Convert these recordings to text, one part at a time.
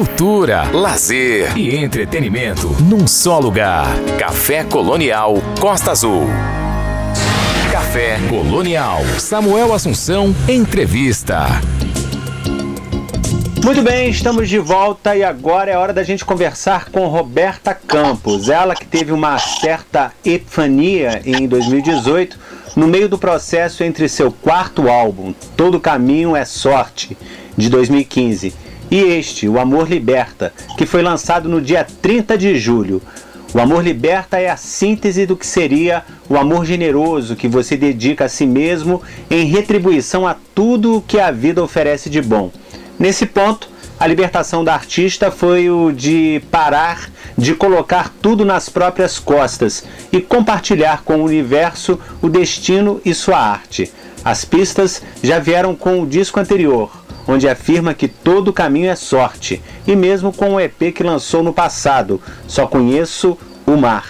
cultura, lazer e entretenimento num só lugar. Café Colonial Costa Azul. Café Colonial. Samuel Assunção, entrevista. Muito bem, estamos de volta e agora é hora da gente conversar com Roberta Campos. Ela que teve uma certa epifania em 2018, no meio do processo entre seu quarto álbum, Todo Caminho é Sorte, de 2015, e este, O Amor Liberta, que foi lançado no dia 30 de julho. O amor liberta é a síntese do que seria o amor generoso que você dedica a si mesmo em retribuição a tudo o que a vida oferece de bom. Nesse ponto, a libertação da artista foi o de parar de colocar tudo nas próprias costas e compartilhar com o universo o destino e sua arte. As pistas já vieram com o disco anterior, onde afirma que todo caminho é sorte, e mesmo com o EP que lançou no passado, Só Conheço o Mar,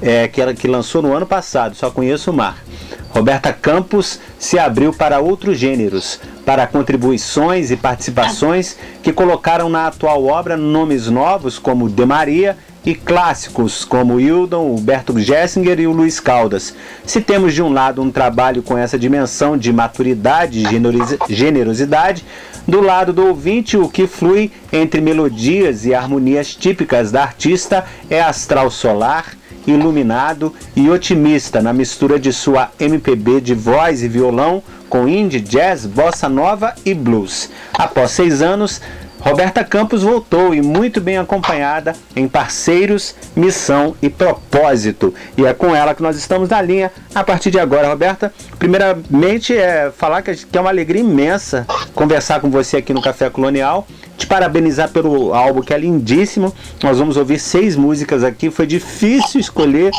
é, que, ela, que lançou no ano passado, Só Conheço o Mar. Roberta Campos se abriu para outros gêneros, para contribuições e participações que colocaram na atual obra nomes novos como De Maria e clássicos como Hildon, o Berto Gessinger e o Luiz Caldas. Se temos de um lado um trabalho com essa dimensão de maturidade e generosidade, do lado do ouvinte, o que flui entre melodias e harmonias típicas da artista é astral solar iluminado e otimista na mistura de sua MPB de voz e violão com indie, jazz, bossa nova e blues. Após seis anos, Roberta Campos voltou e muito bem acompanhada em parceiros, missão e propósito. E é com ela que nós estamos na linha a partir de agora, Roberta. Primeiramente, é falar que é uma alegria imensa conversar com você aqui no Café Colonial te parabenizar pelo álbum que é lindíssimo. Nós vamos ouvir seis músicas aqui. Foi difícil escolher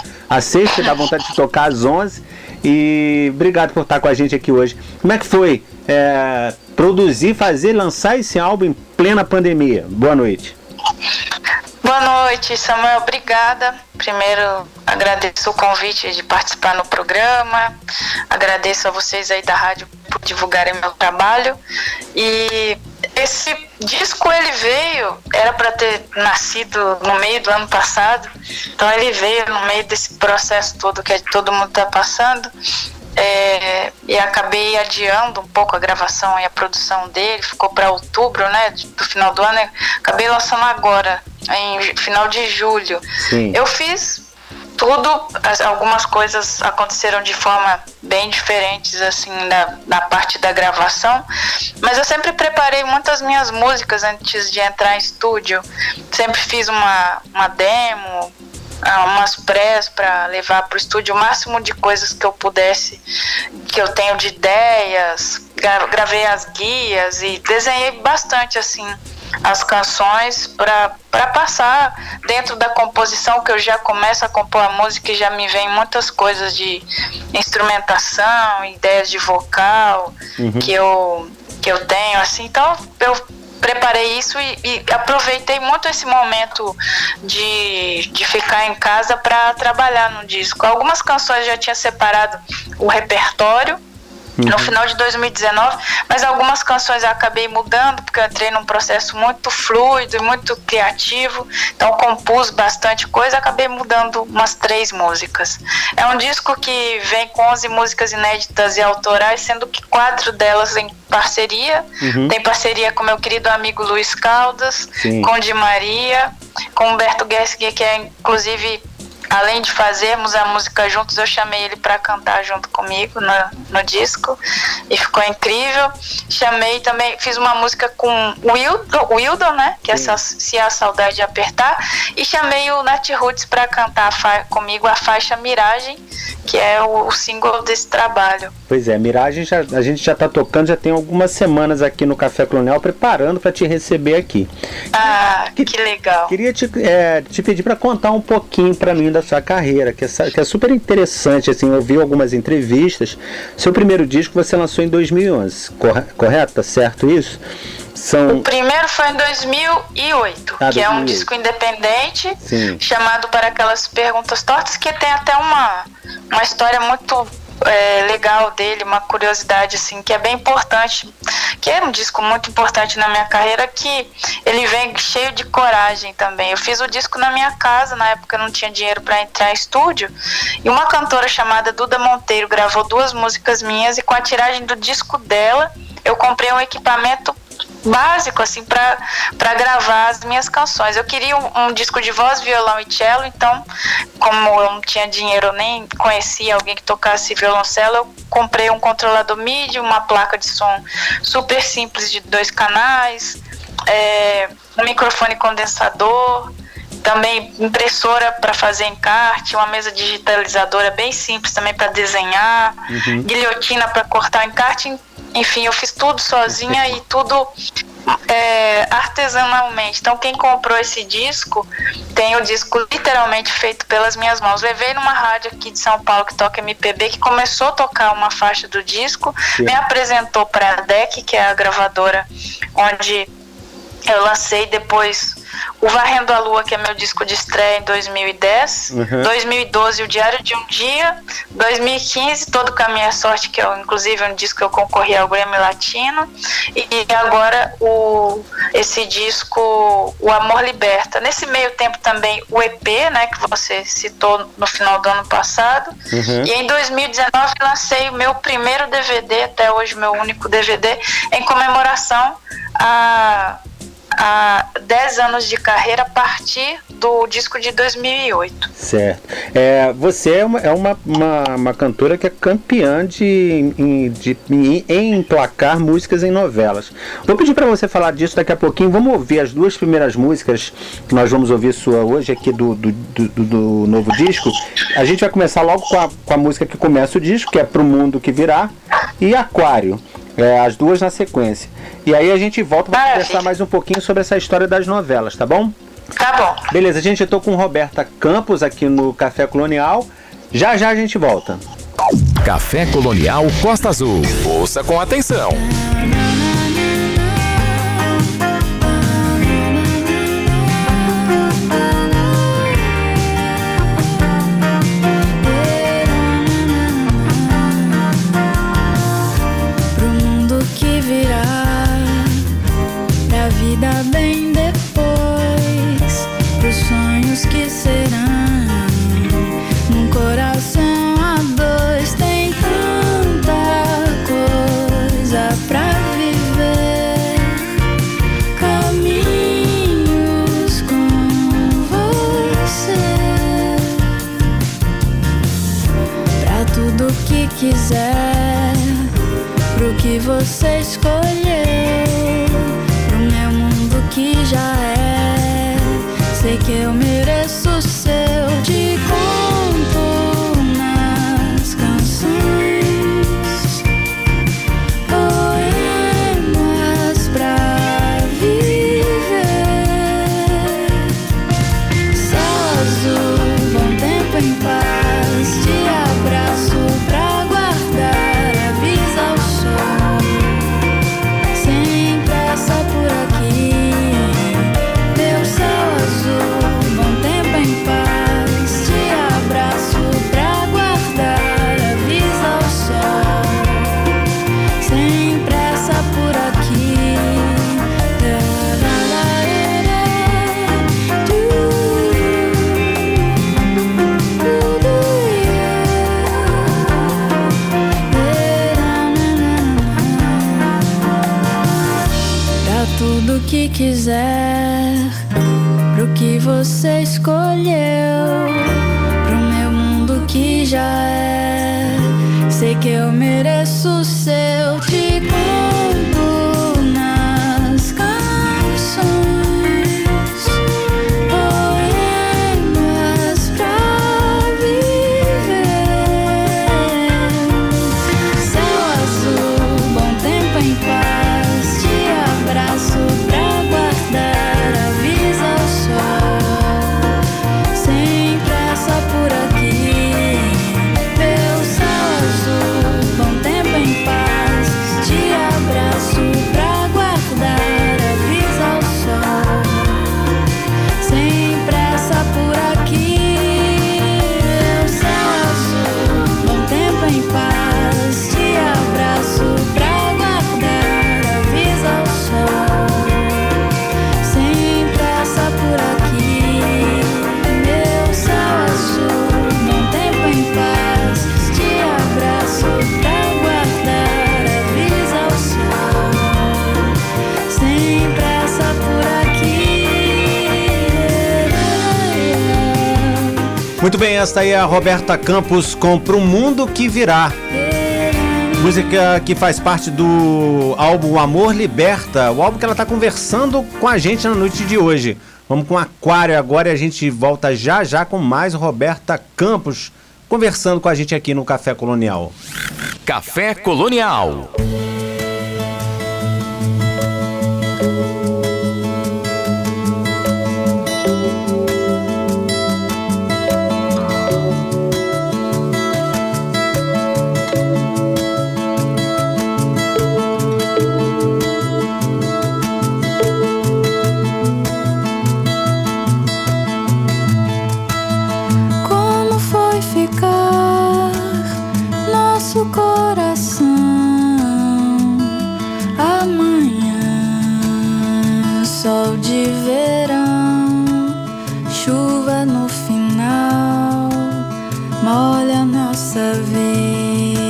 seis, que dá vontade de tocar as onze. E obrigado por estar com a gente aqui hoje. Como é que foi é, produzir, fazer, lançar esse álbum em plena pandemia? Boa noite. Boa noite, Samuel. Obrigada. Primeiro, agradeço o convite de participar no programa. Agradeço a vocês aí da rádio por divulgarem meu trabalho. E esse disco ele veio, era para ter nascido no meio do ano passado, então ele veio no meio desse processo todo que todo mundo está passando. É, e acabei adiando um pouco a gravação e a produção dele, ficou para outubro, né, do final do ano. Acabei lançando agora, em final de julho. Sim. Eu fiz tudo, algumas coisas aconteceram de forma bem diferentes, assim, na, na parte da gravação, mas eu sempre preparei muitas minhas músicas antes de entrar em estúdio. Sempre fiz uma, uma demo, umas prés para levar para o estúdio o máximo de coisas que eu pudesse, que eu tenho de ideias, gravei as guias e desenhei bastante assim as canções para passar dentro da composição que eu já começo a compor a música e já me vem muitas coisas de instrumentação, ideias de vocal uhum. que eu que eu tenho assim, então eu preparei isso e, e, aproveitei muito esse momento de, de ficar em casa para trabalhar no disco. Algumas canções já tinha separado o repertório uhum. no final de 2019, mas algumas canções eu acabei mudando porque eu entrei num processo muito fluido e muito criativo, então compus bastante coisa, acabei mudando umas três músicas. É um disco que vem com 11 músicas inéditas e autorais, sendo que quatro delas em parceria. Uhum. Tem parceria com meu querido amigo Luiz Caldas, Sim. com Di Maria, com Humberto Gessinger, que é inclusive além de fazermos a música juntos, eu chamei ele para cantar junto comigo no, no, disco e ficou incrível. Chamei também, fiz uma música com o Wildon, Wildon né? Que é Se a Saudade Apertar, e chamei o Nat Roots para cantar comigo a faixa Miragem, que é o, o, single desse trabalho. Pois é, Miragem já, a gente já está tocando, já tem algumas semanas aqui no Café Colonial preparando para te receber aqui. Ah, que, que legal. Queria te, é, te pedir para contar um pouquinho para mim da sua carreira, que é, que é super interessante, assim, eu vi algumas entrevistas. Seu primeiro disco você lançou em 2011, correto? Tá certo isso? São... O primeiro foi em 2008, ah, que 2008. é um disco independente, Sim. chamado Para Aquelas Perguntas Tortas, que tem até uma, uma história muito é, legal dele, uma curiosidade assim, que é bem importante, que é um disco muito importante na minha carreira, que ele vem cheio de coragem também. Eu fiz o disco na minha casa, na época eu não tinha dinheiro para entrar em estúdio, e uma cantora chamada Duda Monteiro gravou duas músicas minhas e com a tiragem do disco dela, eu comprei um equipamento básico assim para gravar as minhas canções. Eu queria um, um, disco de voz, violão e cello, então como eu não tinha dinheiro, nem conhecia alguém que tocasse violoncelo, eu comprei um controlador MIDI, uma placa de som super simples de dois canais, é, um microfone condensador, também impressora para fazer encarte, uma mesa digitalizadora bem simples também para desenhar, uhum. guilhotina para cortar encarte. Enfim, eu fiz tudo sozinha e tudo é, artesanalmente. Então, quem comprou esse disco tem o disco literalmente feito pelas minhas mãos. Levei numa rádio aqui de São Paulo que toca MPB, que começou a tocar uma faixa do disco, Sim. me apresentou para a DEC, que é a gravadora onde eu lancei depois o Varrendo a Lua, que é meu disco de estreia em 2010. Uhum. 2012, O Diário de um Dia. 2015, Todo Caminho é Sorte, que é inclusive um disco que eu concorri ao Grammy Latino. E agora o, esse disco, O Amor Liberta. Nesse meio tempo também o EP, né, que você citou no final do ano passado. Uhum. E em 2019 lancei o meu primeiro DVD, até hoje meu único DVD, em comemoração a há 10 anos de carreira a partir do disco de 2008. Certo. É, você é, uma, é uma, uma, uma, cantora que é campeã de, de, de, em emplacar músicas em novelas. Vou pedir para você falar disso daqui a pouquinho. Vamos ouvir as duas primeiras músicas que nós vamos ouvir sua hoje aqui do, do, do, do novo disco. A gente vai começar logo com a, com a música que começa o disco, que é Pro Mundo Que Virá, e Aquário. É, as duas na sequência. E aí a gente volta para conversar mais um pouquinho sobre essa história das novelas, tá bom? Tá bom. Beleza, gente, eu tô com Roberta Campos aqui no Café Colonial. Já já a gente volta. Café Colonial Costa Azul. Ouça com atenção. Você escolheu pro meu mundo que já é. Sei que eu mereço eu mereço seu te abraço. Esta aí é a Roberta Campos com Pro Mundo Que Virá. Música que faz parte do álbum Amor Liberta, o álbum que ela está conversando com a gente na noite de hoje. Vamos com Aquário agora e a gente volta já já com mais Roberta Campos conversando com a gente aqui no Café Colonial. Café Colonial. olha a nossa vida.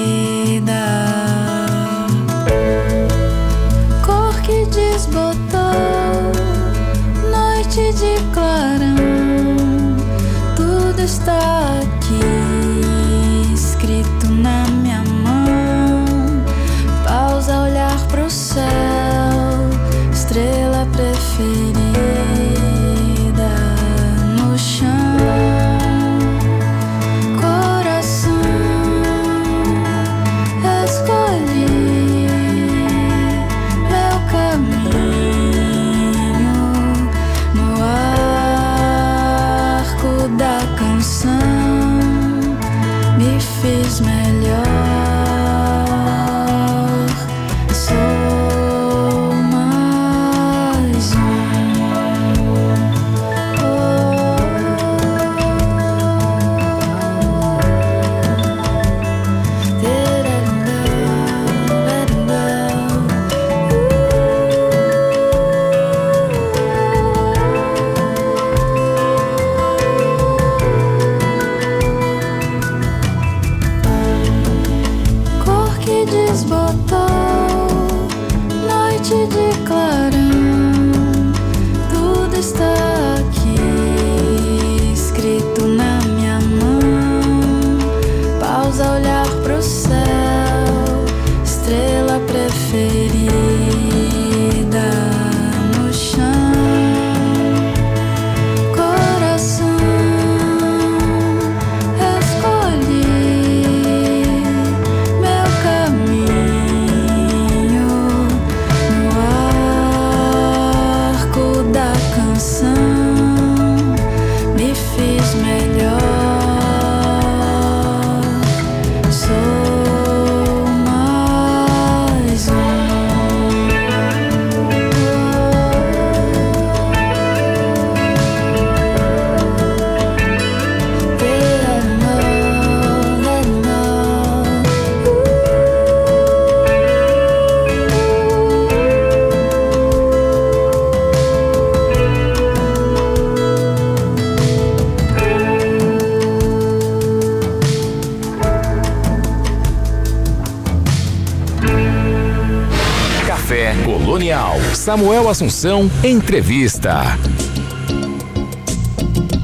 sun. Samuel Assunção, entrevista.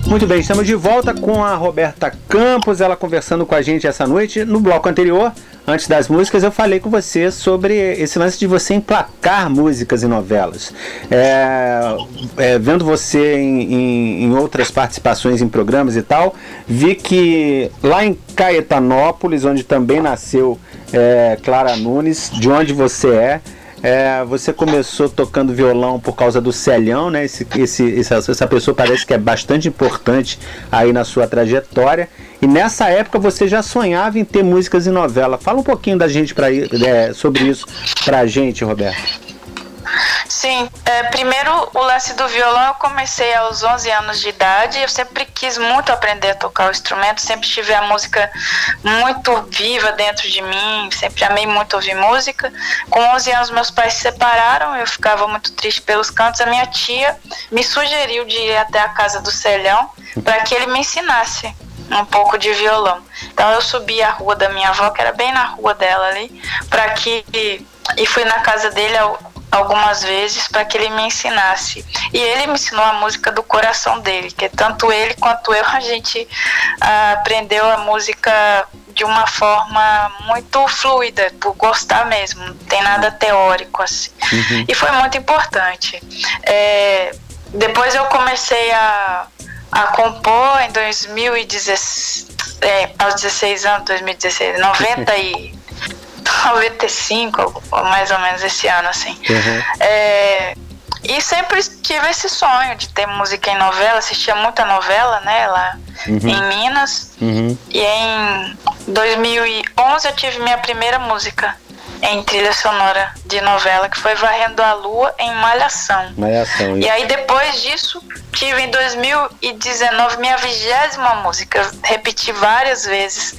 Muito bem, estamos de volta com a Roberta Campos, ela conversando com a gente essa noite. No bloco anterior, antes das músicas, eu falei com você sobre esse lance de você emplacar músicas e novelas. É, é, vendo você em, em, em, outras participações em programas e tal, vi que lá em Caetanópolis, onde também nasceu é, Clara Nunes, de onde você é, é, você começou tocando violão por causa do Celhão, né? Esse, esse, essa, essa pessoa parece que é bastante importante aí na sua trajetória. E nessa época você já sonhava em ter músicas em novela. Fala um pouquinho da gente pra, é, sobre isso pra gente, Roberto. Sim, é, primeiro o lance do violão eu comecei aos 11 anos de idade. Eu sempre quis muito aprender a tocar o instrumento, sempre tive a música muito viva dentro de mim, sempre amei muito ouvir música. Com 11 anos meus pais se separaram, eu ficava muito triste pelos cantos. A minha tia me sugeriu de ir até a casa do Celhão para que ele me ensinasse um pouco de violão. Então eu subi a rua da minha avó, que era bem na rua dela ali, para que e fui na casa dele algumas vezes para que ele me ensinasse. E ele me ensinou a música do coração dele, que tanto ele quanto eu a gente ah, aprendeu a música de uma forma muito fluida, por gostar mesmo, não tem nada teórico assim. Uhum. E foi muito importante. É, depois eu comecei a, a compor em 2016, é, aos 16 anos, 2016, 90 e 95, mais ou menos esse ano, assim. Uhum. É, e sempre tive esse sonho de ter música em novela, assistia muita novela, né, lá uhum. em Minas. Uhum. E em 2011 eu tive minha primeira música em trilha sonora de novela, que foi Varrendo a Lua em Malhação. Malhação. E aí depois disso, tive em 2019 minha vigésima música. Eu repeti várias vezes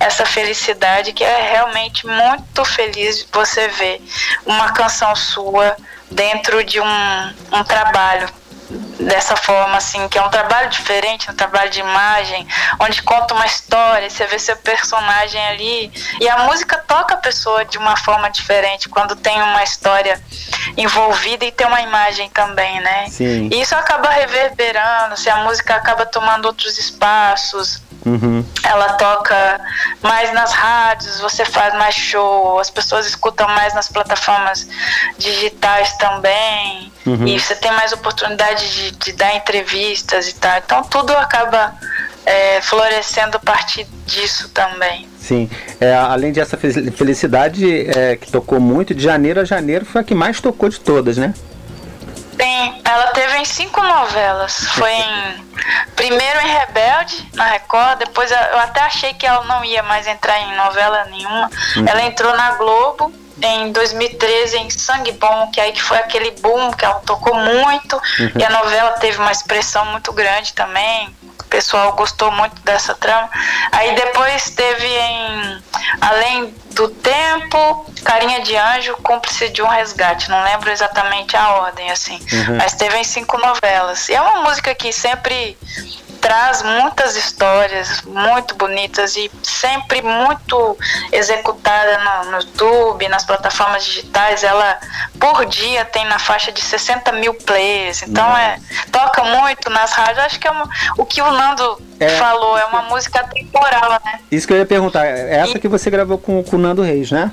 essa felicidade, que é realmente muito feliz você ver uma canção sua dentro de um, um trabalho dessa forma, assim, que é um trabalho diferente, um trabalho de imagem, onde conta uma história, você vê seu personagem ali, e a música toca a pessoa de uma forma diferente, quando tem uma história envolvida e tem uma imagem também, né? Sim. E isso acaba reverberando, se a música acaba tomando outros espaços, Uhum. Ela toca mais nas rádios, você faz mais show, as pessoas escutam mais nas plataformas digitais também. Uhum. E você tem mais oportunidade de, de, dar entrevistas e tal. Então tudo acaba é, florescendo a partir disso também. Sim, é, além dessa felicidade é, que tocou muito, de janeiro a janeiro foi a que mais tocou de todas, né? Sim, ela teve em cinco novelas. Foi em primeiro em Rebelde, na Record, depois eu até achei que ela não ia mais entrar em novela nenhuma. Uhum. Ela entrou na Globo em 2013 em Sangue Bom, que aí que foi aquele boom que ela tocou muito uhum. e a novela teve uma expressão muito grande também. O pessoal gostou muito dessa trama. Aí depois teve em Além do Tempo, Carinha de Anjo, Cúmplice de um Resgate. Não lembro exatamente a ordem, assim. Uhum. Mas teve em cinco novelas. E é uma música que sempre traz muitas histórias muito bonitas e sempre muito executada no, no, YouTube, nas plataformas digitais. Ela por dia tem na faixa de 60 mil plays. Então é toca muito nas rádios. Acho que é uma, o que o Nando é, falou, é uma música temporal, né? Isso que eu ia perguntar. É essa e, que você gravou com, com o Nando Reis, né?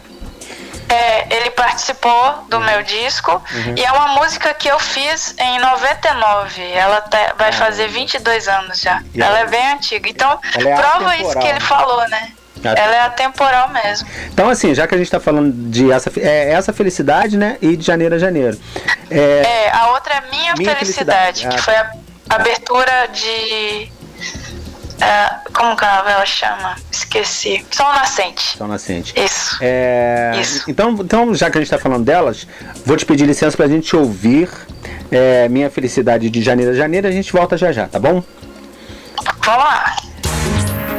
É, ele participou do uhum. meu disco uhum. e é uma música que eu fiz em 99. Ela tá, vai ah. fazer 22 anos já. E ela é bem antiga. Então, é prova isso que ele falou, né? Ela é atemporal mesmo. Então, assim, já que a gente está falando de essa, é, essa felicidade, né? E de janeiro a janeiro. É, é a outra é Minha, minha Felicidade, felicidade. que ah. foi a abertura de é, como que a novela chama? Esqueci. Sol Nascente. Sol Nascente. Isso. É, Isso. Então, então, já que a gente está falando delas, vou te pedir licença para a gente ouvir é, Minha Felicidade de Janeiro a Janeiro. A gente volta já já, tá bom? Vamos lá.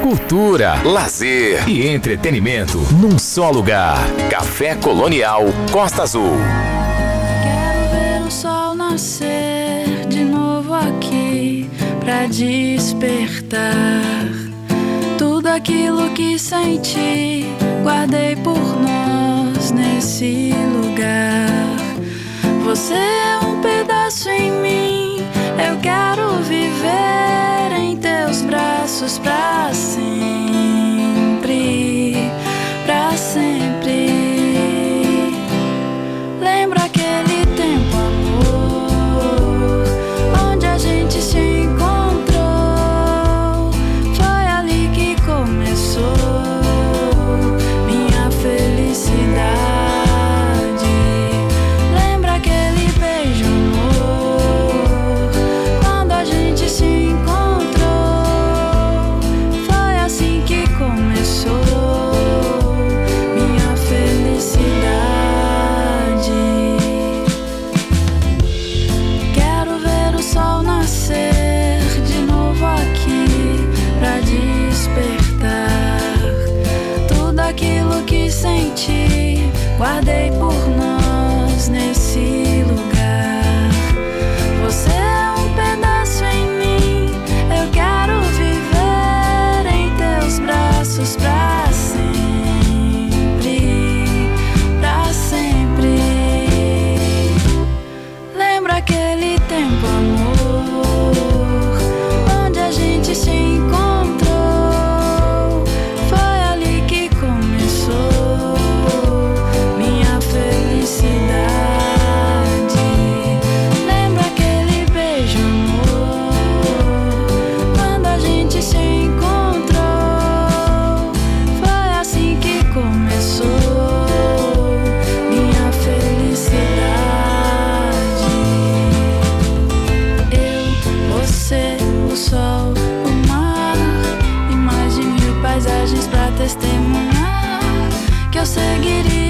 Cultura, lazer e entretenimento num só lugar. Café Colonial Costa Azul. Quero ver o sol nascer pra despertar tudo aquilo que senti. Guardei por nós nesse lugar.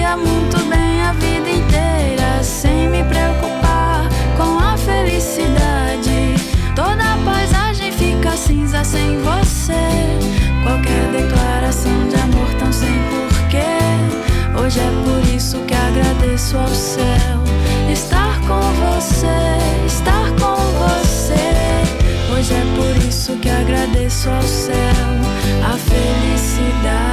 Seguiria muito bem a vida inteira sem me preocupar com a felicidade. Toda paisagem fica cinza sem você. Qualquer declaração de amor tão sem porquê. Hoje é por isso que agradeço ao céu estar com você, estar com você. Hoje é por isso que agradeço ao céu a felicidade.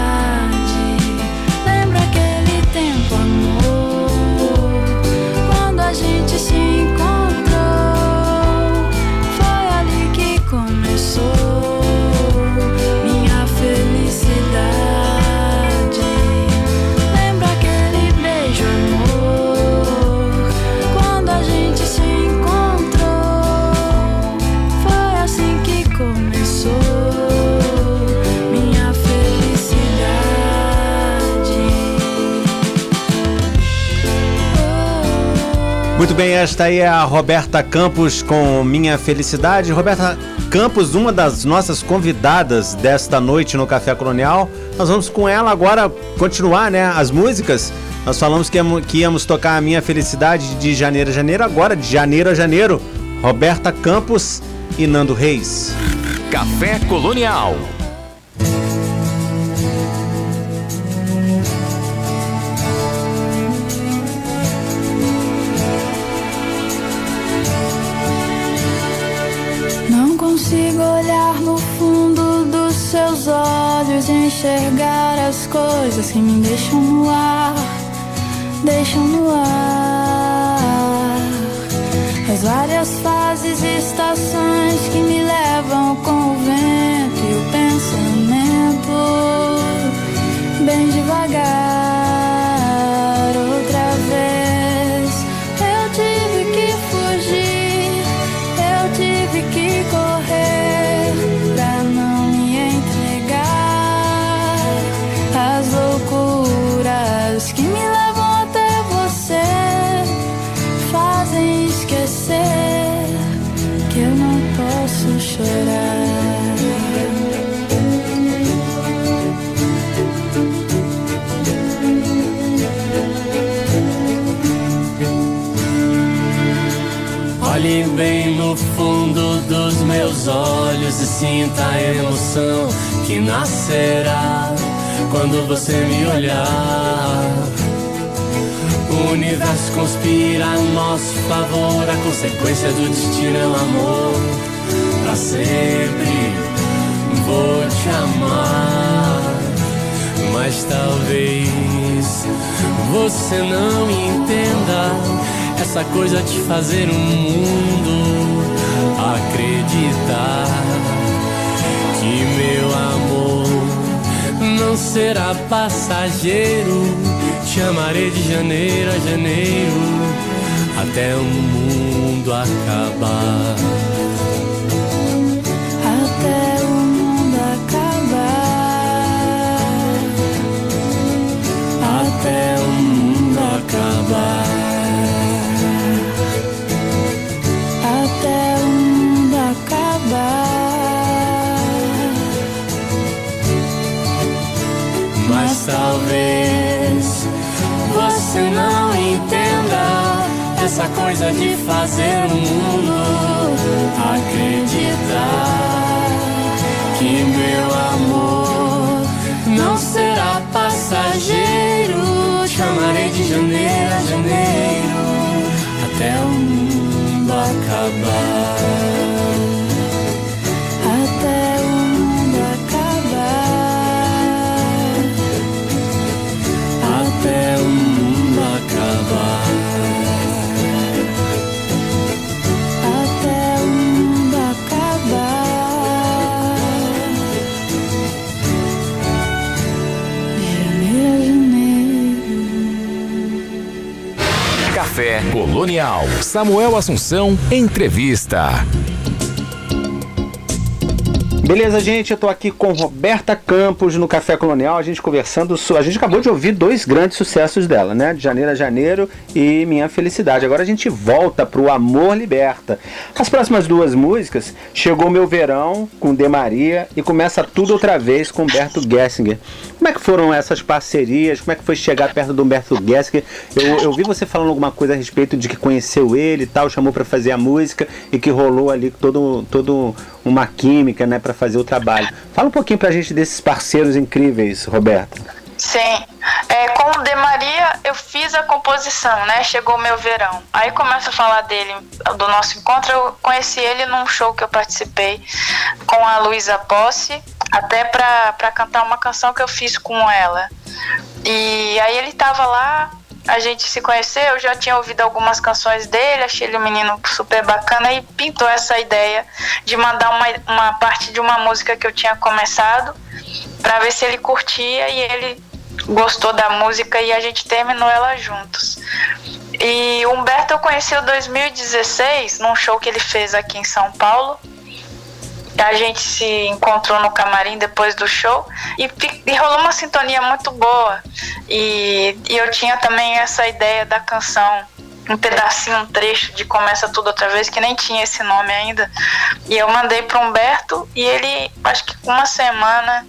Muito bem, esta aí é a Roberta Campos com Minha Felicidade. Roberta Campos, uma das nossas convidadas desta noite no Café Colonial. Nós vamos com ela agora continuar, né, as músicas. Nós falamos que que íamos tocar a Minha Felicidade de janeiro a janeiro, agora de janeiro a janeiro. Roberta Campos e Nando Reis. Café Colonial. Olhar no fundo dos seus olhos e enxergar as coisas que me deixam no ar, deixam no ar. As várias fases e estações que me levam com meus olhos e sinta a emoção que nascerá quando você me olhar. O universo conspira a nosso favor, a consequência do destino é o amor. Pra sempre vou te amar, mas talvez você não entenda essa coisa de fazer o mundo acreditar que meu amor não será passageiro. Te amarei de janeiro a janeiro até o mundo acabar. Até o mundo acabar. Até o mundo acabar. Mas talvez você não entenda essa coisa de fazer o mundo acreditar que meu amor não será passageiro. Te amarei de janeiro a janeiro até o mundo acabar. Colonial. Samuel Assunção, entrevista. Beleza, gente? Eu tô aqui com Roberta Campos no Café Colonial, a gente conversando. A gente acabou de ouvir dois grandes sucessos dela, né? De Janeiro a Janeiro e Minha Felicidade. Agora a gente volta pro Amor Liberta. As próximas duas músicas, Chegou Meu Verão com De Maria e Começa Tudo Outra Vez com Humberto Gessinger. Como é que foram essas parcerias? Como é que foi chegar perto do Humberto Gessinger? Eu, eu vi você falando alguma coisa a respeito de que conheceu ele e tal, chamou para fazer a música e que rolou ali todo, todo uma química, né, para fazer o trabalho. Fala um pouquinho pra gente desses parceiros incríveis, Roberta. Sim. É, com o De Maria, eu fiz a composição, né? Chegou o meu verão. Aí começa a falar dele, do nosso encontro. Eu conheci ele num show que eu participei com a Luísa Posse, até para cantar uma canção que eu fiz com ela. E aí ele tava lá, a gente se conheceu, eu já tinha ouvido algumas canções dele, achei ele um menino super bacana e pintou essa ideia de mandar uma, uma parte de uma música que eu tinha começado para ver se ele curtia e ele gostou da música e a gente terminou ela juntos. E Humberto eu conheci em 2016 num show que ele fez aqui em São Paulo a gente se encontrou no camarim depois do show e, e rolou uma sintonia muito boa. E, e eu tinha também essa ideia da canção um pedacinho, um trecho de Começa Tudo Outra Vez, que nem tinha esse nome ainda. E eu mandei para Humberto e ele, acho que uma semana,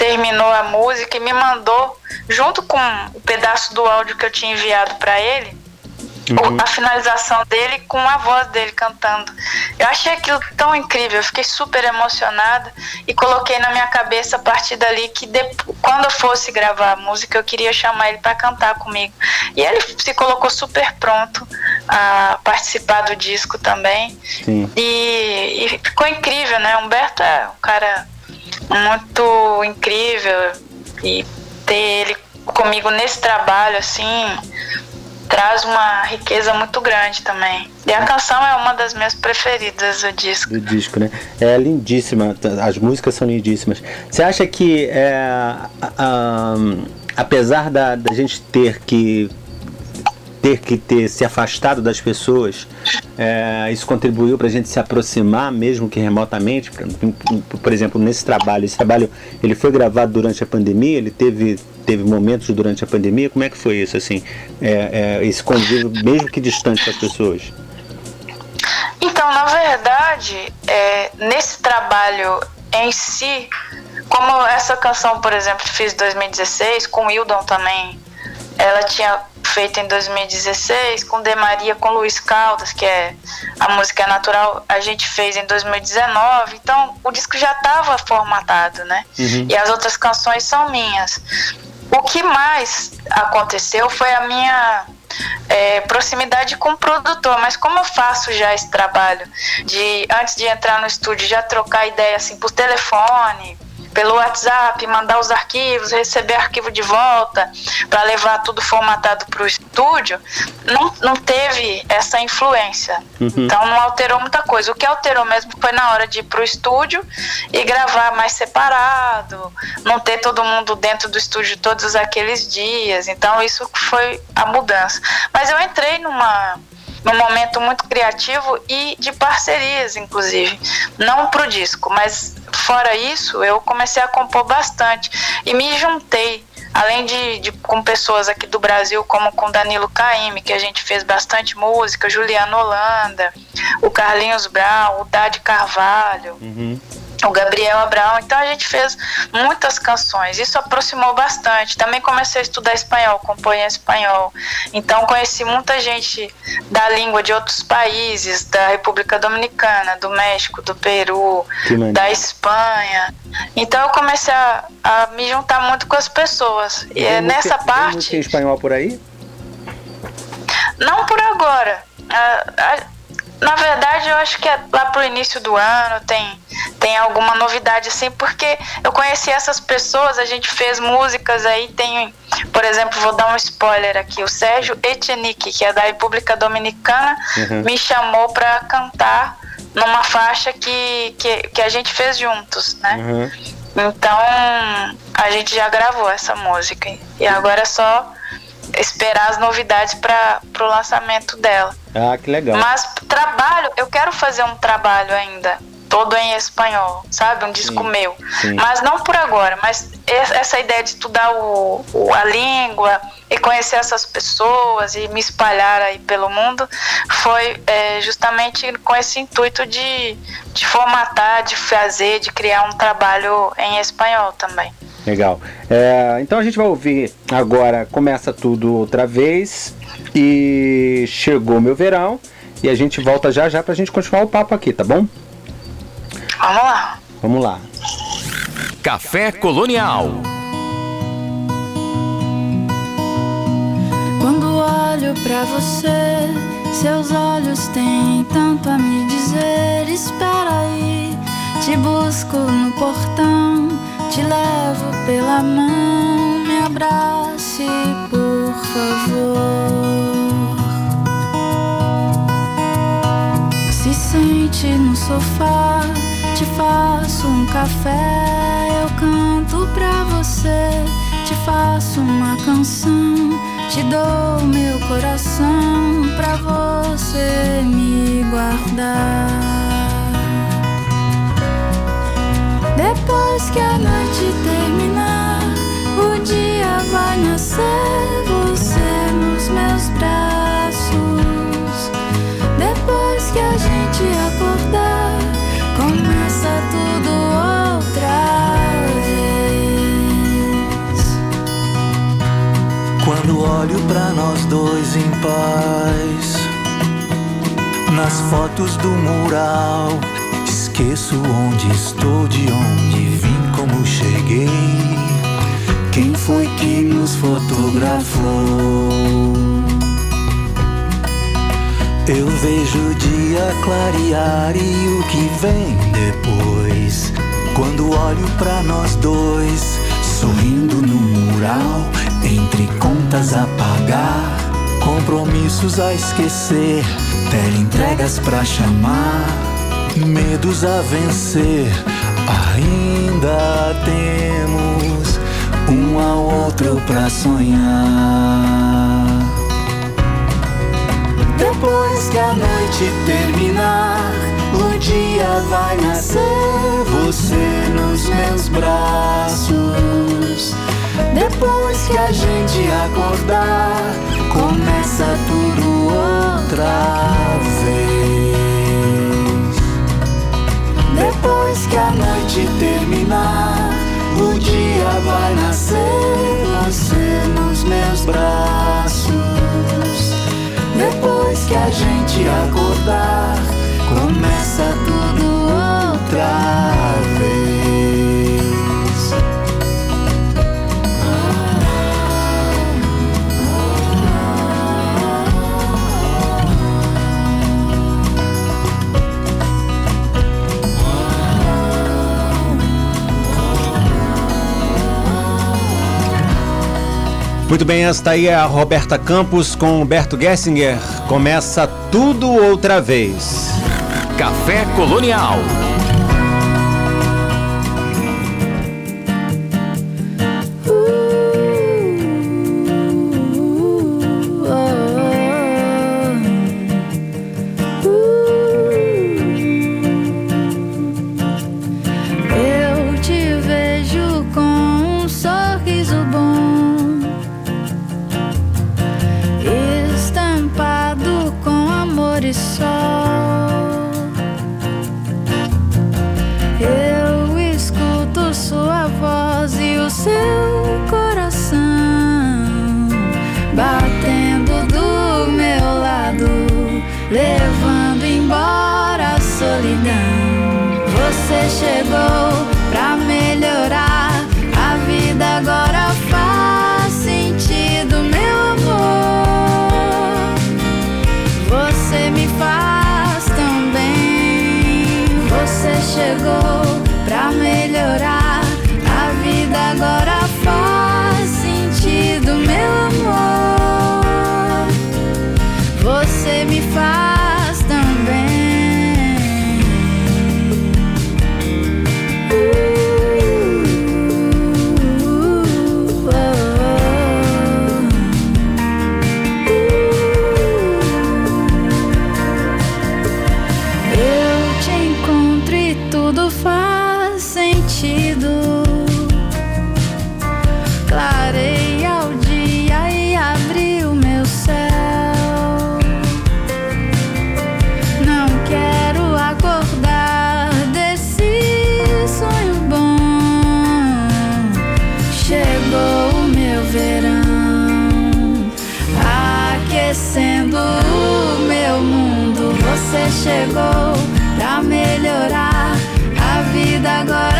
terminou a música e me mandou, junto com o pedaço do áudio que eu tinha enviado para ele, uhum. a finalização dele com a voz dele cantando. Eu achei aquilo tão incrível, eu fiquei super emocionada e coloquei na minha cabeça a partir dali que depois, quando eu fosse gravar a música eu queria chamar ele para cantar comigo. E ele se colocou super pronto a participar do disco também. E, e ficou incrível, né? Humberto é um cara muito incrível e ter ele comigo nesse trabalho assim traz uma riqueza muito grande também. E a canção é uma das minhas preferidas do disco. Do disco, né? É lindíssima, as músicas são lindíssimas. Você acha que, é, um, apesar da, da gente ter que ter que ter se afastado das pessoas, é, isso contribuiu para a gente se aproximar, mesmo que remotamente. Por, exemplo, nesse trabalho, esse trabalho ele foi gravado durante a pandemia, ele teve teve momentos durante a pandemia. Como é que foi isso assim, é, é, esse convívio mesmo que distante das pessoas? Então, na verdade, é, nesse trabalho em si, como essa canção, por exemplo, fiz em 2016, com o Hildon também, ela tinha feito em 2016, com De Maria, com Luiz Caldas, que é a música natural, a gente fez em 2019, então o disco já estava formatado, né? Uhum. E as outras canções são minhas. O que mais aconteceu foi a minha é, proximidade com o produtor, mas como eu faço já esse trabalho de antes de entrar no estúdio já trocar ideia assim por telefone, pelo WhatsApp, mandar os arquivos, receber arquivo de volta, para levar tudo formatado para o estúdio, não, não teve essa influência. Uhum. Então não alterou muita coisa. O que alterou mesmo foi na hora de ir para o estúdio e gravar mais separado, não ter todo mundo dentro do estúdio todos aqueles dias. Então isso foi a mudança. Mas eu entrei numa num momento muito criativo e de parcerias, inclusive. Não para o disco, mas fora isso, eu comecei a compor bastante e me juntei. Além de, de com pessoas aqui do Brasil, como com Danilo Caime, que a gente fez bastante música, Juliano Holanda, o Carlinhos Brown, o Dade Carvalho. Uhum o Gabriel Abraão. Então a gente fez muitas canções. Isso aproximou bastante. Também comecei a estudar espanhol, compor em espanhol. Então conheci muita gente da língua de outros países, da República Dominicana, do México, do Peru, da Espanha. Então eu comecei a, a, me juntar muito com as pessoas. E, é nessa parte. Tem espanhol por aí? Não por agora. A, a, na verdade, eu acho que é lá pro início do ano tem, tem alguma novidade assim, porque eu conheci essas pessoas, a gente fez músicas aí, tem, por exemplo, vou dar um spoiler aqui, o Sérgio Etchenique, que é da República Dominicana, uhum. me chamou para cantar numa faixa que, que, que, a gente fez juntos, né? Uhum. Então, a gente já gravou essa música e agora é só esperar as novidades para o lançamento dela. Ah, que legal. Mas trabalho, eu quero fazer um trabalho ainda todo em espanhol, sabe? Um disco Sim, meu. sim. Mas não por agora, mas es- essa ideia de estudar o, o- a língua e conhecer essas pessoas e me espalhar aí pelo mundo foi é, justamente com esse intuito de, de formatar, de fazer, de criar um trabalho em espanhol também. Legal. É, então a gente vai ouvir agora Começa Tudo Outra Vez e Chegou Meu Verão. E a gente volta já já pra gente continuar o papo aqui, tá bom? Vamos lá. Vamos lá. Café Colonial. Olho pra você, seus olhos têm tanto a me dizer. Espera aí, te busco no portão, te levo pela mão, me abrace, por favor. Se sente no sofá, te faço um café, eu canto pra você, te faço uma canção, te dou meu coração pra você me guardar. Depois que a noite terminar, o dia vai nascer, você nos meus braços. Depois que a gente acordar, olho pra nós dois em paz, nas fotos do mural, esqueço onde estou, de onde vim, como cheguei. Quem foi que nos fotografou? Eu vejo o dia clarear e o que vem depois. Quando olho pra nós dois, sorrindo no mural, entre contas a pagar, compromissos a esquecer, entregas pra chamar, medos a vencer. Ainda temos um ao outro pra sonhar. Depois que a noite terminar, o dia vai nascer. Você nos meus braços. Depois que a gente acordar, começa tudo outra vez. Depois que a noite terminar, o dia vai nascer. Você nos meus braços. Depois que a gente acordar, começa tudo outra vez. Muito bem, esta aí é a Roberta Campos com Humberto Gessinger. Começa tudo outra vez. Café Colonial. Chegou pra melhorar a vida agora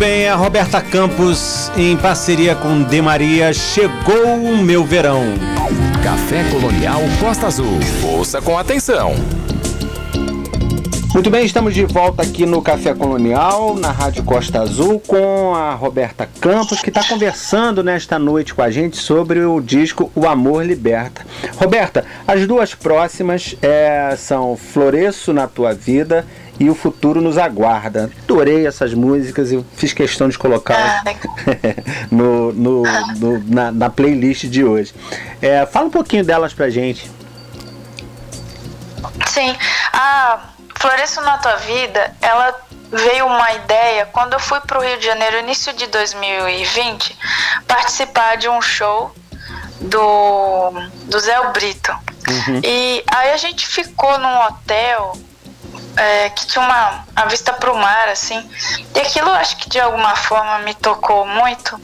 bem, a Roberta Campos, em parceria com De Maria, chegou o meu verão. Café Colonial Costa Azul. Ouça com atenção. Muito bem, estamos de volta aqui no Café Colonial, na Rádio Costa Azul, com a Roberta Campos, que está conversando nesta noite com a gente sobre o disco O Amor Liberta. Roberta, as duas próximas é, são Floresço na Tua Vida e O Futuro Nos Aguarda. Adorei essas músicas e fiz questão de colocá-las no, no- no- na, na playlist de hoje. É, fala um pouquinho delas pra gente. Sim, a Floresço na Tua Vida, ela veio uma ideia quando eu fui para o Rio de Janeiro, início de 2020, participar de um show do, do Zé Brito. E aí a gente ficou num hotel é, que tinha uma a vista para o mar, assim. E aquilo acho que de alguma forma me tocou muito.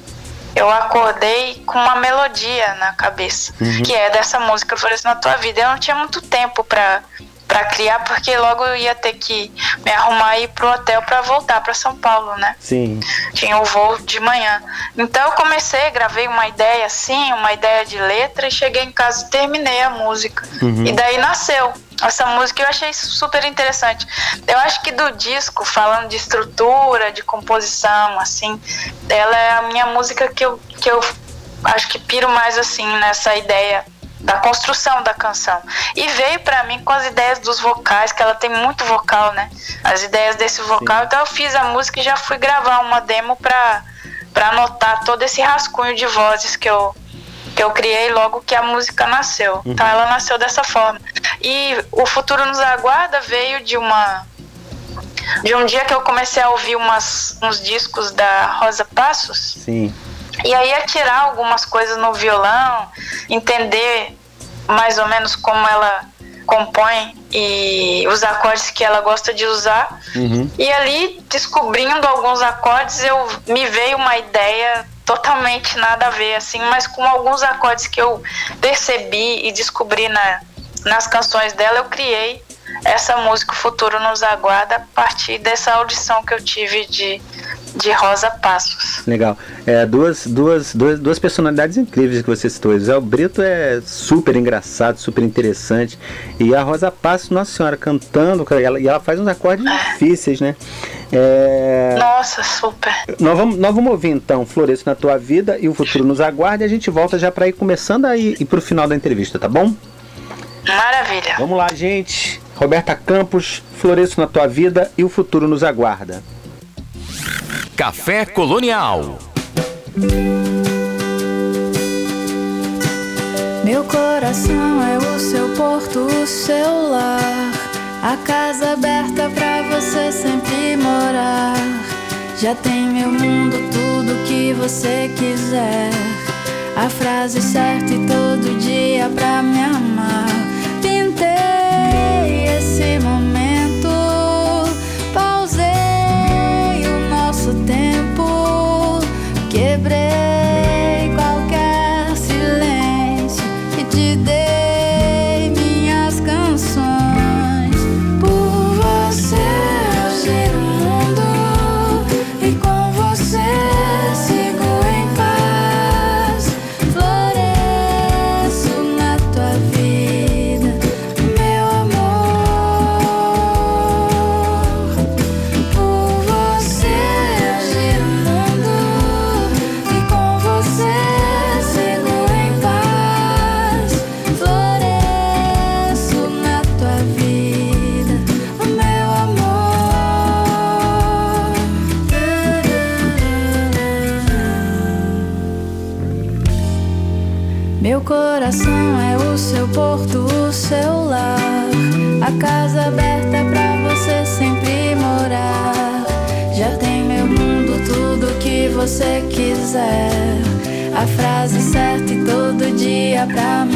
Eu acordei com uma melodia na cabeça, que é dessa música Floresce na Tua Vida. Eu não tinha muito tempo para para criar, porque logo eu ia ter que me arrumar e ir pro hotel para voltar para São Paulo, né? Sim. tinha o voo de manhã. Então eu comecei, gravei uma ideia assim, uma ideia de letra e cheguei em casa e terminei a música. E daí nasceu. Essa música eu achei super interessante. Eu acho que do disco, falando de estrutura, de composição, assim, ela é a minha música que eu, que eu acho que piro mais assim nessa ideia da construção da canção. E veio pra mim com as ideias dos vocais, que ela tem muito vocal, né? As ideias desse vocal. Então eu fiz a música e já fui gravar uma demo pra, pra anotar todo esse rascunho de vozes que eu, que eu criei logo que a música nasceu. Então ela nasceu dessa forma. E o Futuro Nos Aguarda veio de uma. De um dia que eu comecei a ouvir umas, uns discos da Rosa Passos, Sim. e aí é tirar algumas coisas no violão, entender mais ou menos como ela compõe e os acordes que ela gosta de usar. Uhum. E ali, descobrindo alguns acordes, eu me veio uma ideia totalmente nada a ver, assim, mas com alguns acordes que eu percebi e descobri na, nas canções dela, eu criei essa música O Futuro Nos Aguarda a partir dessa audição que eu tive de, de Rosa Passos. Legal. É, duas, duas, duas, duas personalidades incríveis que você citou. Zé Brito é super engraçado, super interessante. E a Rosa Passos, Nossa Senhora, cantando, e ela, e ela faz uns acordes difíceis, né? É, Nossa, super. nós, vamos, nós vamos ouvir então Floresço na Tua Vida e o Futuro nos aguarda e a gente volta já para ir começando a ir, ir pro final da entrevista, tá bom? Maravilha. Vamos lá, gente. Roberta Campos, Floresço na Tua Vida e o Futuro nos aguarda. Café Colonial. Meu coração é o seu porto, o seu lar. A casa aberta pra você sempre morar. Já tem meu mundo, tudo que você quiser. A frase certa e todo dia pra me amar. Você quiser. A frase certa e todo dia pra me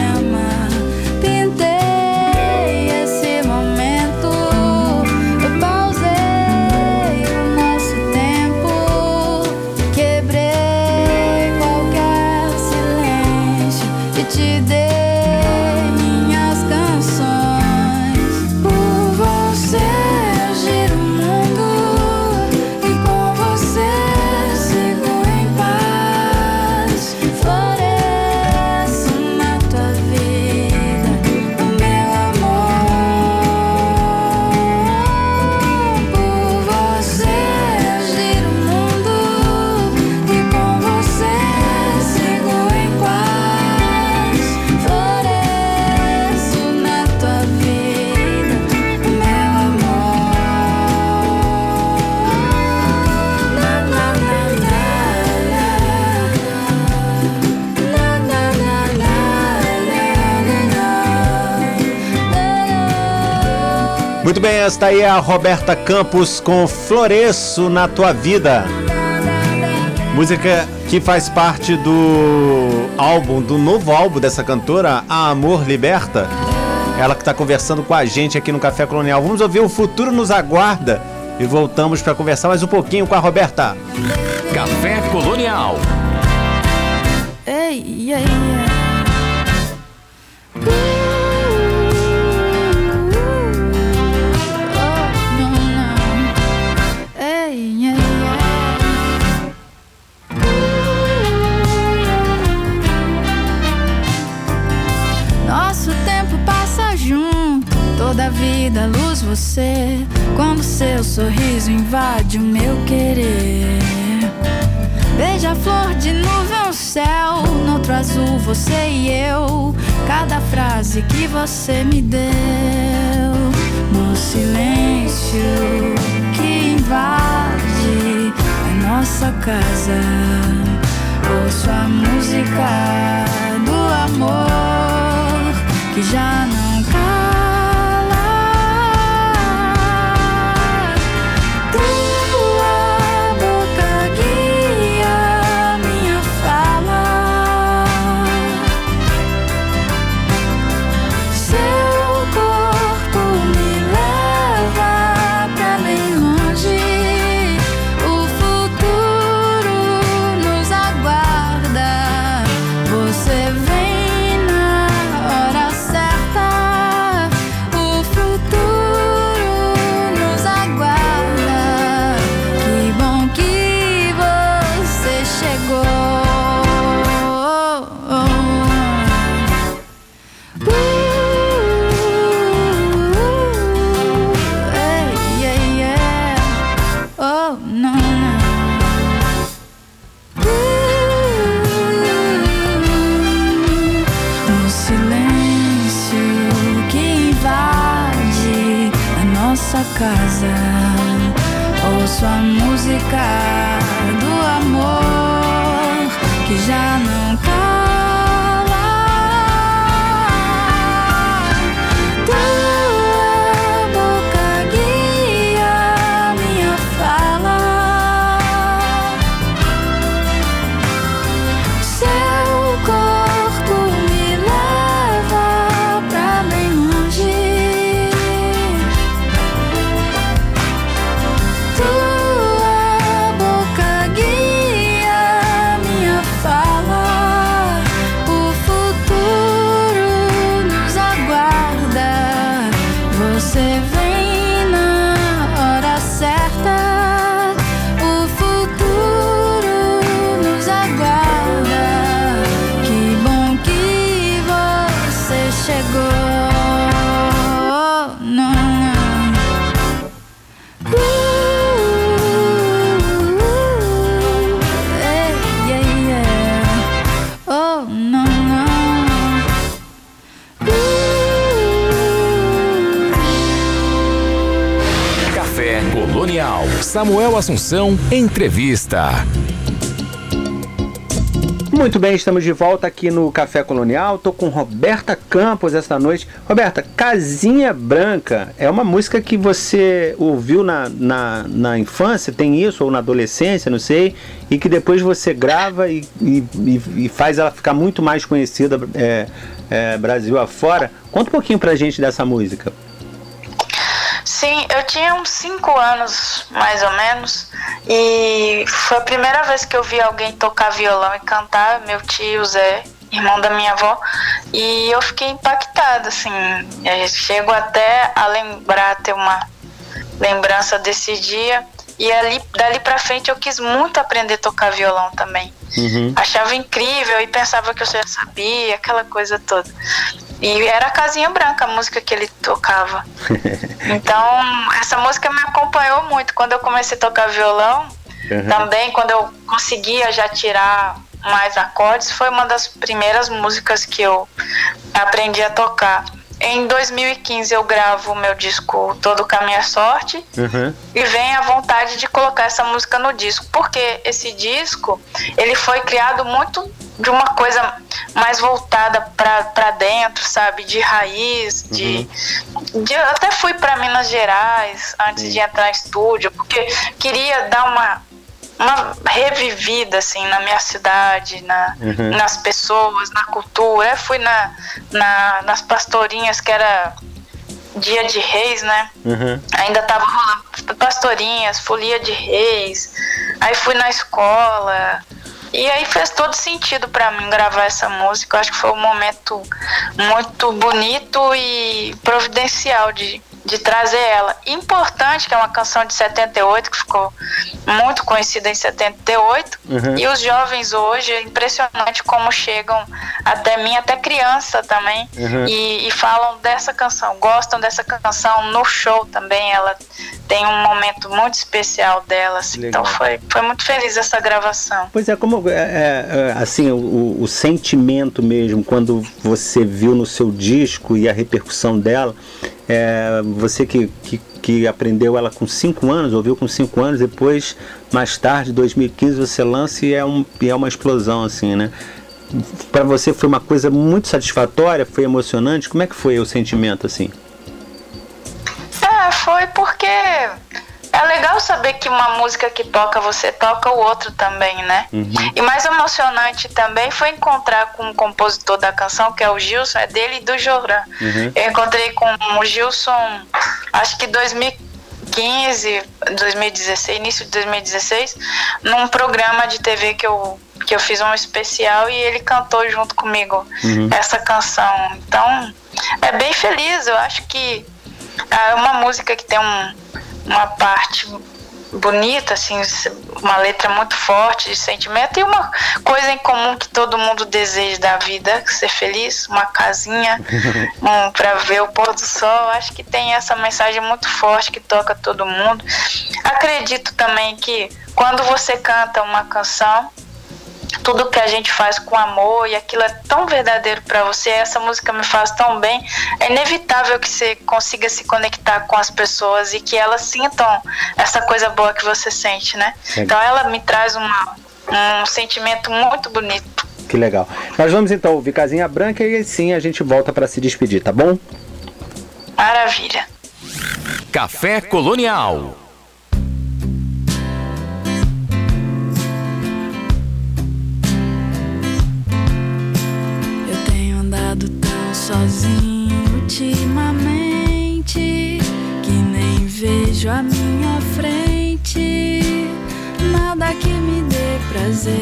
Muito bem, esta aí é a Roberta Campos com Floresço na Tua Vida. Música que faz parte do álbum, do novo álbum dessa cantora, A Amor Liberta. Ela que está conversando com a gente aqui no Café Colonial. Vamos ouvir O Futuro Nos Aguarda e voltamos para conversar mais um pouquinho com a Roberta. Café Colonial. Ei, ei, ei. Frase que você me deu. No silêncio que invade a nossa casa. Ouço a música do amor que já não Samuel Assunção, entrevista. Muito bem, estamos de volta aqui no Café Colonial. Tô com Roberta Campos esta noite. Roberta, Casinha Branca é uma música que você ouviu na, na, na infância, tem isso, ou na adolescência, não sei, e que depois você grava e, e, e faz ela ficar muito mais conhecida é, é, Brasil afora. Conta um pouquinho pra gente dessa música. Sim, eu tinha uns 5 anos, mais ou menos, e foi a primeira vez que eu vi alguém tocar violão e cantar, meu tio Zé, irmão da minha avó, e eu fiquei impactada, assim, chego até a lembrar, ter uma lembrança desse dia, e ali, dali pra frente eu quis muito aprender a tocar violão também. Uhum. Achava incrível e pensava que eu já sabia, aquela coisa toda. E era a Casinha Branca, a música que ele tocava. então, essa música me acompanhou muito. Quando eu comecei a tocar violão, uhum. também quando eu conseguia já tirar mais acordes, foi uma das primeiras músicas que eu aprendi a tocar. Em 2015 eu gravo o meu disco Todo Caminho é Sorte uhum. e vem a vontade de colocar essa música no disco, porque esse disco ele foi criado muito de uma coisa mais voltada para dentro, sabe, de raiz, de, uhum. de até fui para Minas Gerais antes Sim. de entrar em estúdio, porque queria dar uma uma revivida assim na minha cidade, na, uhum. nas pessoas, na cultura. Eu fui na, na, nas pastorinhas que era dia de reis, né? Uhum. Ainda tava rolando pastorinhas, folia de reis. Aí fui na escola. E aí fez todo sentido para mim gravar essa música. Eu acho que foi um momento muito bonito e providencial de, de trazer ela. Importante, que é uma canção de 78, que ficou muito conhecida em 78. Uhum. E os jovens hoje, é impressionante como chegam até mim, até criança também, uhum. e, e, falam dessa canção, gostam dessa canção no show também. Ela tem um momento muito especial delas. Assim. Então foi, foi muito feliz essa gravação. Pois é, como é, é, é, assim, o, o sentimento mesmo, quando você viu no seu disco e a repercussão dela. É, você que, que, que, aprendeu ela com 5 anos, ouviu com 5 anos, depois, mais tarde, 2015, você lança e é, um, e é uma explosão, assim, né? Para você foi uma coisa muito satisfatória, foi emocionante? Como é que foi o sentimento, assim? É, foi porque é legal saber que uma música que toca você toca o outro também, né? Uhum. E mais emocionante também foi encontrar com o compositor da canção, que é o Gilson, é dele e do Joran. Uhum. Eu encontrei com o Gilson, acho que 2015, 2016, início de 2016, num programa de TV que eu que eu fiz um especial e ele cantou junto comigo uhum. essa canção. Então, é bem feliz. Eu acho que é uma música que tem um, uma parte bonita, assim, uma letra muito forte de sentimento e uma coisa em comum que todo mundo deseja da vida, ser feliz, uma casinha um, para ver o pôr do sol. Acho que tem essa mensagem muito forte que toca todo mundo. Acredito também que quando você canta uma canção, tudo que a gente faz com amor e aquilo é tão verdadeiro para você, essa música me faz tão bem, é inevitável que você consiga se conectar com as pessoas e que elas sintam essa coisa boa que você sente, né? Então ela me traz uma, um sentimento muito bonito. Que legal. Nós vamos então ouvir Casinha Branca e sim a gente volta para se despedir, tá bom? Maravilha. Café Colonial. Vejo a minha frente nada que me dê prazer.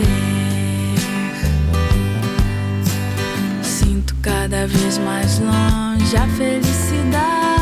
Sinto cada vez mais longe a felicidade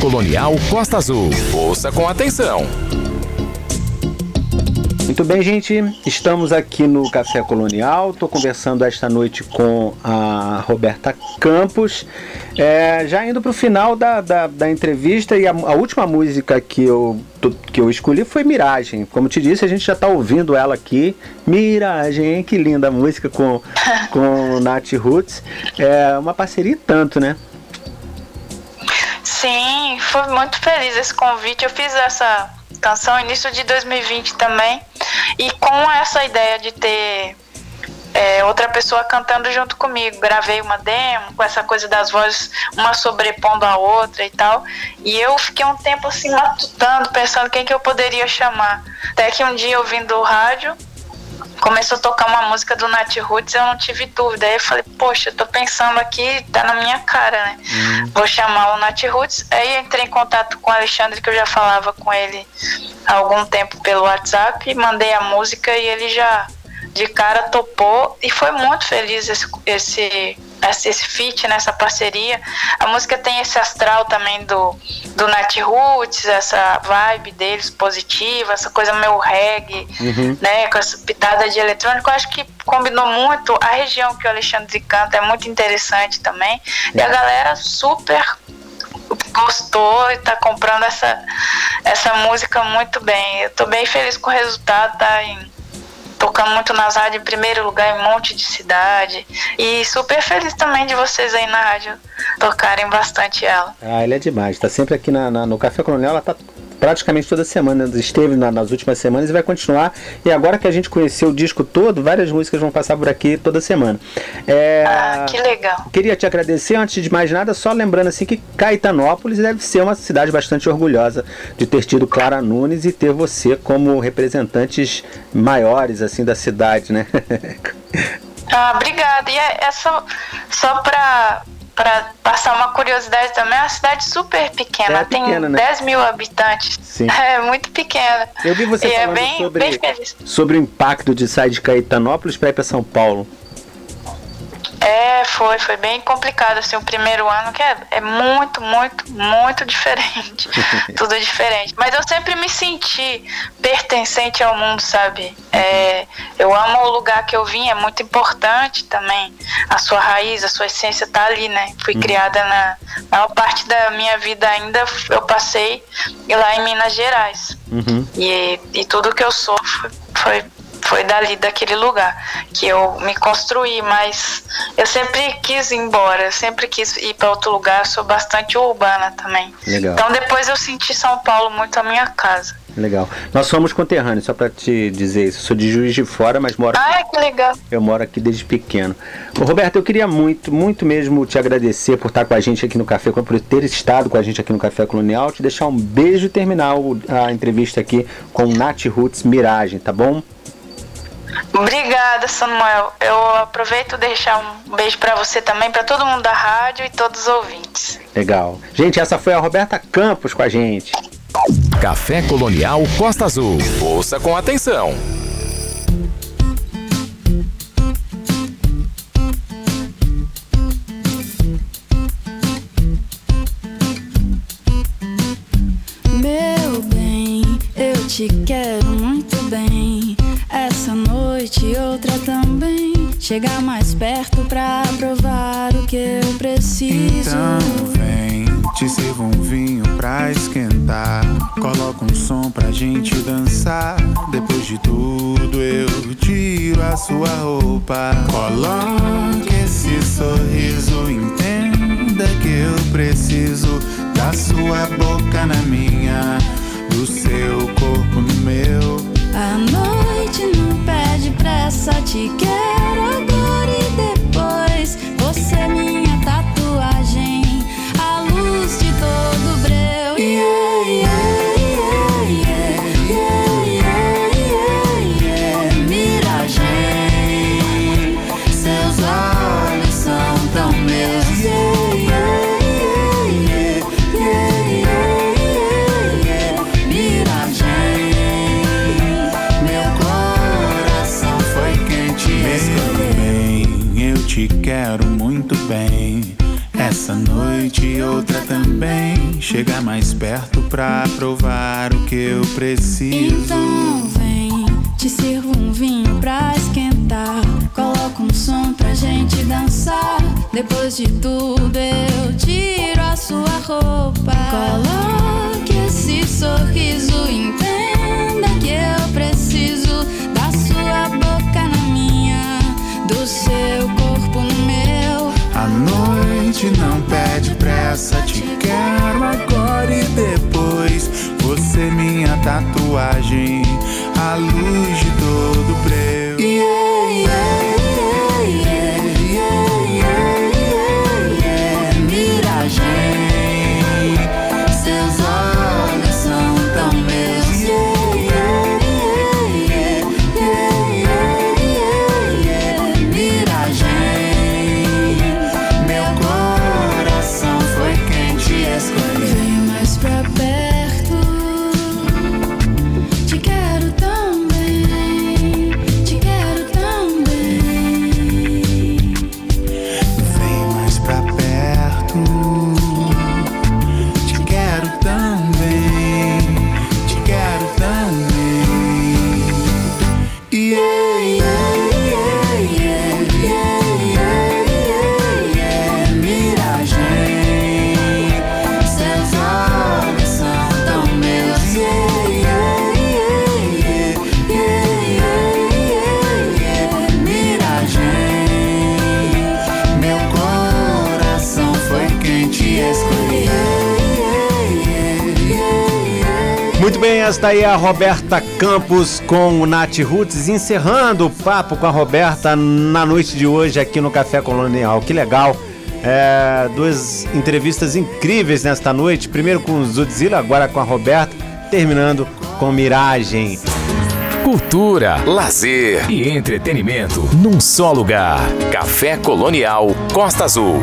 Colonial Costa Azul. Ouça com atenção. Muito bem, gente. Estamos aqui no Café Colonial. Estou conversando esta noite com a Roberta Campos. É, já indo para o final da, da, da, entrevista, e a, a, última música que eu, que eu escolhi foi Miragem. Como te disse, a gente já está ouvindo ela aqui. Miragem, que linda música com, com Nath Roots. É uma parceria tanto, né? Sim, foi muito feliz esse convite. Eu fiz essa canção início de 2020 também. E com essa ideia de ter é, outra pessoa cantando junto comigo. Gravei uma demo com essa coisa das vozes, uma sobrepondo a outra e tal. E eu fiquei um tempo assim matutando, pensando quem que eu poderia chamar. Até que um dia ouvindo o rádio, começou a tocar uma música do Nat Roots, eu não tive dúvida. Aí eu falei, poxa, eu tô pensando aqui, tá na minha cara, né? Uhum. Vou chamar o Nat Roots. Aí entrei em contato com o Alexandre, que eu já falava com ele há algum tempo pelo WhatsApp, mandei a música e ele já de cara topou e foi muito feliz esse, esse esse feat, nessa parceria. A música tem esse astral também do, do Nat Roots, essa vibe deles positiva, essa coisa meio reggae, uhum. né, com essa pitada de eletrônico. Eu acho que combinou muito. A região que o Alexandre canta é muito interessante também. E a é. galera super gostou e tá comprando essa, essa música muito bem. Eu tô bem feliz com o resultado, tá em tocando muito nas rádios em primeiro lugar em um monte de cidade. E super feliz também de vocês aí na rádio tocarem bastante ela. Ah, ele é demais. Tá sempre aqui na, na no Café Coronel, ela tá praticamente toda semana, esteve na, nas últimas semanas e vai continuar. E agora que a gente conheceu o disco todo, várias músicas vão passar por aqui toda semana. É, ah, que legal. Queria te agradecer, antes de mais nada, só lembrando assim que Caetanópolis deve ser uma cidade bastante orgulhosa de ter tido Clara Nunes e ter você como representantes maiores assim da cidade, né? ah, obrigada. E é, é só, só para para passar uma curiosidade também, é uma cidade super pequena, é tem pequena, né? 10 mil habitantes. Sim. É muito pequena. Eu vi você e é falando é bem, sobre, bem sobre o impacto de sair de Caetanópolis para ir para São Paulo. É, foi, foi bem complicado, assim, o primeiro ano, que é, é muito, muito, muito diferente. Tudo diferente. Mas eu sempre me senti pertencente ao mundo, sabe? É, eu amo o lugar que eu vim, é muito importante também. A sua raiz, a sua essência tá ali, né? Fui uhum. criada na. A maior parte da minha vida ainda eu passei lá em Minas Gerais. Uhum. E, e tudo que eu sou foi, foi foi dali daquele lugar que eu me construí, mas eu sempre quis ir embora, eu sempre quis ir para outro lugar, sou bastante urbana também. Legal. Então depois eu senti São Paulo muito a minha casa. Legal. Nós somos conterrâneos, só para te dizer isso. Sou de Juiz de Fora, mas moro. Ah, que legal. Eu moro aqui desde pequeno. Ô, Roberto, eu queria muito, muito mesmo te agradecer por estar com a gente aqui no Café, por ter estado com a gente aqui no Café Colonial. Te deixar um beijo e terminar a entrevista aqui com Nath Roots Miragem, tá bom? Obrigada, Samuel. Eu aproveito deixar um beijo para você também, para todo mundo da rádio e todos os ouvintes. Legal. Gente, essa foi a Roberta Campos com a gente. Café Colonial Costa Azul. Ouça com atenção. Meu bem, eu te quero também. Chegar mais perto pra provar o que eu preciso. Então vem, te sirvo um vinho pra esquentar. Coloca um som pra gente dançar. Depois de tudo, eu tiro a sua roupa. Coloque esse sorriso, entenda que eu preciso da sua boca na minha, do seu corpo no meu. A noite não pede pressa, te quero agora e depois. Você é minha tatuagem, a luz de todo breu. Yeah, Chega mais perto pra provar o que eu preciso. Então vem, te sirvo um vinho pra esquentar. Coloca um som pra gente dançar. Depois de tudo, eu tiro a sua roupa. Coloque esse sorriso, entenda que eu preciso É minha tatuagem, a luz de todo breu. Yeah, esta aí é a Roberta Campos com o Nath Roots, encerrando o papo com a Roberta na noite de hoje aqui no Café Colonial. Que legal! É, duas entrevistas incríveis nesta noite. Primeiro com o Zudzilla, agora com a Roberta, terminando com Miragem. Cultura, lazer e entretenimento num só lugar. Café Colonial Costa Azul.